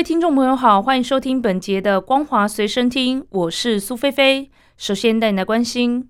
位听众朋友好，欢迎收听本节的《光华随身听》，我是苏菲菲。首先带你来关心。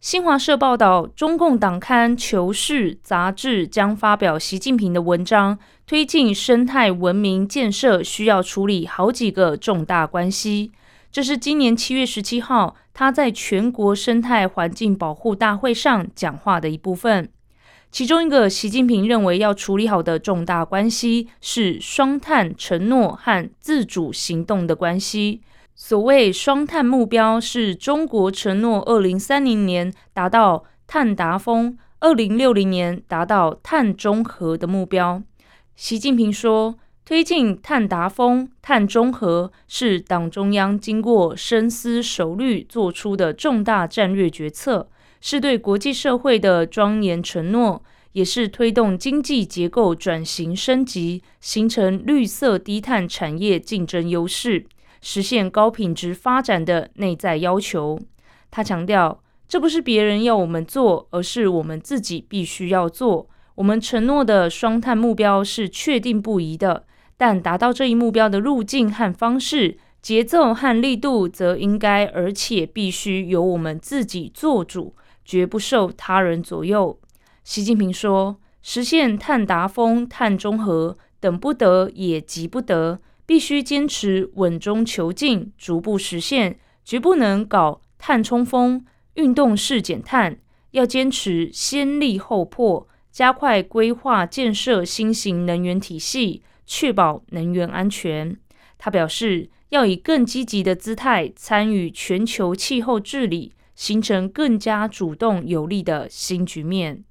新华社报道，中共党刊《求是》杂志将发表习近平的文章。推进生态文明建设需要处理好几个重大关系。这是今年七月十七号他在全国生态环境保护大会上讲话的一部分。其中一个，习近平认为要处理好的重大关系是双碳承诺和自主行动的关系。所谓双碳目标，是中国承诺二零三零年达到碳达峰，二零六零年达到碳中和的目标。习近平说，推进碳达峰、碳中和是党中央经过深思熟虑做出的重大战略决策，是对国际社会的庄严承诺，也是推动经济结构转型升级、形成绿色低碳产业竞争优势。实现高品质发展的内在要求。他强调，这不是别人要我们做，而是我们自己必须要做。我们承诺的双碳目标是确定不移的，但达到这一目标的路径和方式、节奏和力度，则应该而且必须由我们自己做主，绝不受他人左右。习近平说：“实现碳达峰、碳中和，等不得，也急不得。”必须坚持稳中求进，逐步实现，绝不能搞碳冲锋、运动式减碳。要坚持先立后破，加快规划建设新型能源体系，确保能源安全。他表示，要以更积极的姿态参与全球气候治理，形成更加主动有力的新局面。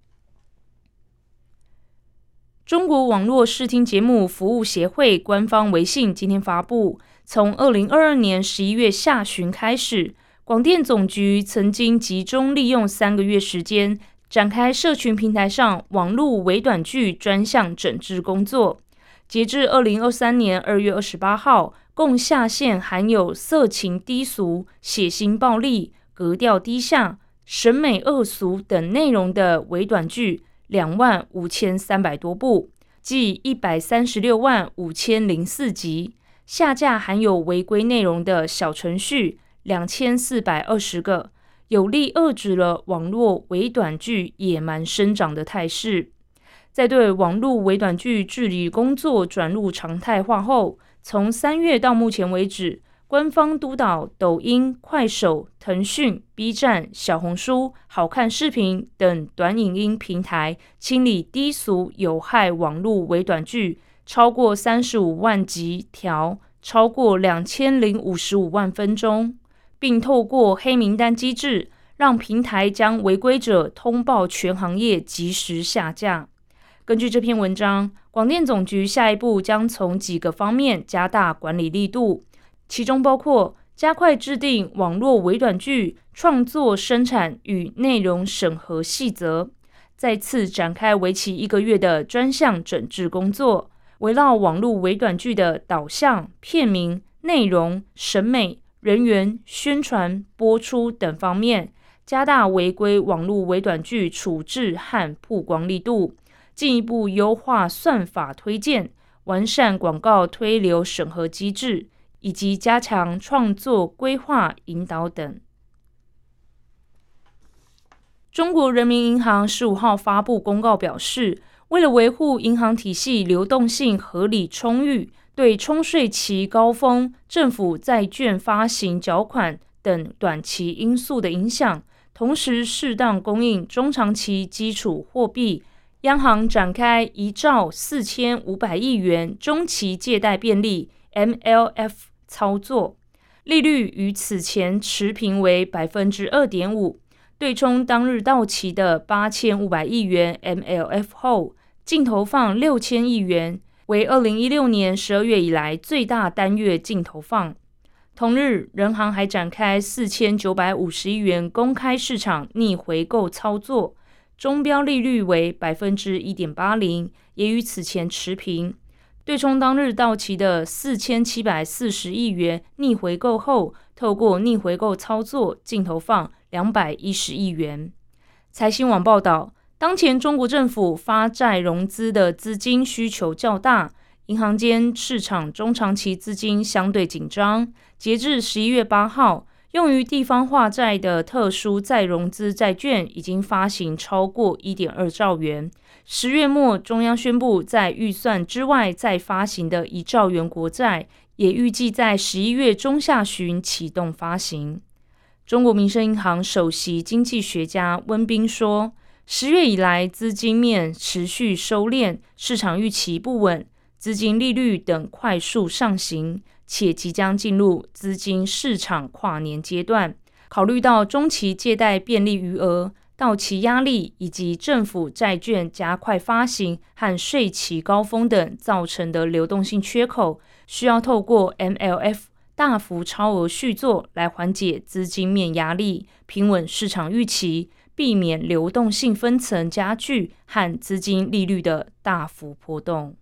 中国网络视听节目服务协会官方微信今天发布，从二零二二年十一月下旬开始，广电总局曾经集中利用三个月时间，展开社群平台上网络微短剧专项整治工作。截至二零二三年二月二十八号，共下线含有色情低俗、血腥暴力、格调低下、审美恶俗等内容的微短剧。两万五千三百多部，即一百三十六万五千零四集，下架含有违规内容的小程序两千四百二十个，有力遏制了网络微短剧野蛮生长的态势。在对网络微短剧治理工作转入常态化后，从三月到目前为止。官方督导抖音、快手、腾讯、B 站、小红书、好看视频等短影音平台清理低俗有害网络微短剧超过三十五万集条，超过两千零五十五万分钟，并透过黑名单机制，让平台将违规者通报全行业，及时下架。根据这篇文章，广电总局下一步将从几个方面加大管理力度。其中包括加快制定网络微短剧创作生产与内容审核细则，再次展开为期一个月的专项整治工作，围绕网络微短剧的导向、片名、内容、审美、人员、宣传、播出等方面，加大违规网络微短剧处置和曝光力度，进一步优化算法推荐，完善广告推流审核机制。以及加强创作规划引导等。中国人民银行十五号发布公告表示，为了维护银行体系流动性合理充裕，对冲税期高峰、政府债券发行缴款等短期因素的影响，同时适当供应中长期基础货币，央行展开一兆四千五百亿元中期借贷便利 （MLF）。操作利率与此前持平为百分之二点五，对冲当日到期的八千五百亿元 MLF 后，净投放六千亿元，为二零一六年十二月以来最大单月净投放。同日，人行还展开四千九百五十亿元公开市场逆回购操作，中标利率为百分之一点八零，也与此前持平。对冲当日到期的四千七百四十亿元逆回购后，透过逆回购操作净投放两百一十亿元。财新网报道，当前中国政府发债融资的资金需求较大。银行间市场中长期资金相对紧张，截至十一月八号，用于地方化债的特殊再融资债券已经发行超过一点二兆元。十月末，中央宣布在预算之外再发行的一兆元国债，也预计在十一月中下旬启动发行。中国民生银行首席经济学家温彬说：“十月以来，资金面持续收敛，市场预期不稳。”资金利率等快速上行，且即将进入资金市场跨年阶段。考虑到中期借贷便利余额、到期压力以及政府债券加快发行和税期高峰等造成的流动性缺口，需要透过 MLF 大幅超额续作来缓解资金面压力，平稳市场预期，避免流动性分层加剧和资金利率的大幅波动。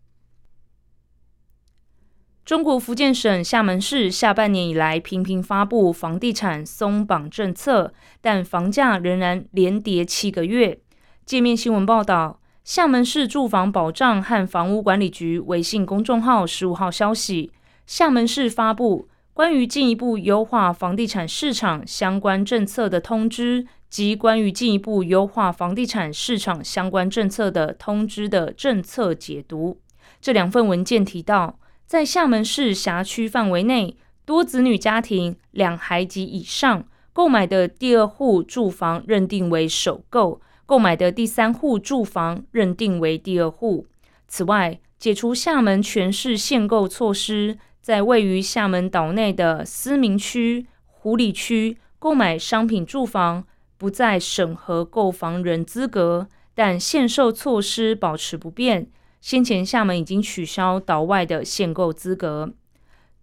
中国福建省厦门市下半年以来频频发布房地产松绑政策，但房价仍然连跌七个月。界面新闻报道，厦门市住房保障和房屋管理局微信公众号十五号消息，厦门市发布关于进一步优化房地产市场相关政策的通知及关于进一步优化房地产市场相关政策的通知的政策解读。这两份文件提到。在厦门市辖区范围内，多子女家庭两孩及以上购买的第二户住房认定为首购，购买的第三户住房认定为第二户。此外，解除厦门全市限购措施，在位于厦门岛内的思明区、湖里区购买商品住房不再审核购房人资格，但限售措施保持不变。先前厦门已经取消岛外的限购资格。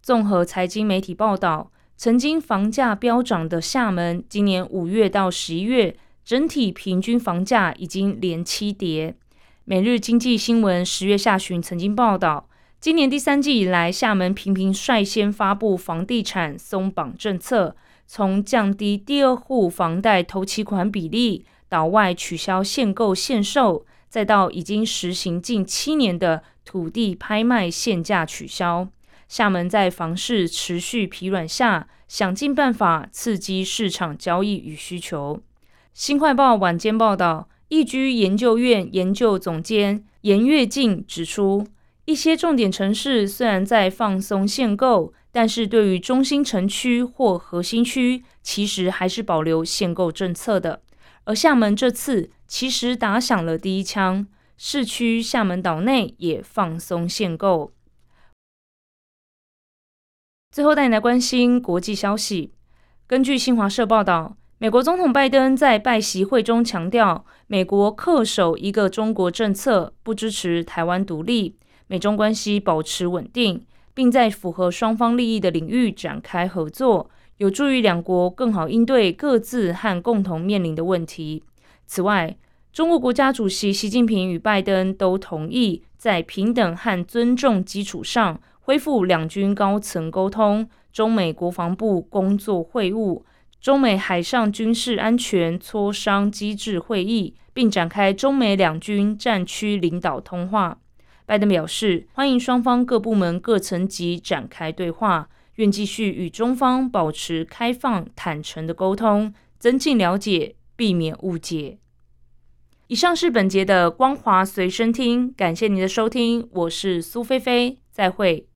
综合财经媒体报道，曾经房价飙涨的厦门，今年五月到十一月，整体平均房价已经连七跌。每日经济新闻十月下旬曾经报道，今年第三季以来，厦门频频率先发布房地产松绑政策，从降低第二户房贷头期款比例，岛外取消限购限售。再到已经实行近七年的土地拍卖限价取消，厦门在房市持续疲软下，想尽办法刺激市场交易与需求。新快报晚间报道，易居研究院研究总监严跃进指出，一些重点城市虽然在放松限购，但是对于中心城区或核心区，其实还是保留限购政策的。而厦门这次其实打响了第一枪，市区厦门岛内也放松限购。最后带你来关心国际消息。根据新华社报道，美国总统拜登在拜习会中强调，美国恪守一个中国政策，不支持台湾独立，美中关系保持稳定，并在符合双方利益的领域展开合作。有助于两国更好应对各自和共同面临的问题。此外，中国国家主席习近平与拜登都同意在平等和尊重基础上恢复两军高层沟通、中美国防部工作会晤、中美海上军事安全磋商机制会议，并展开中美两军战区领导通话。拜登表示，欢迎双方各部门各层级展开对话。愿继续与中方保持开放、坦诚的沟通，增进了解，避免误解。以上是本节的光华随身听，感谢您的收听，我是苏菲菲，再会。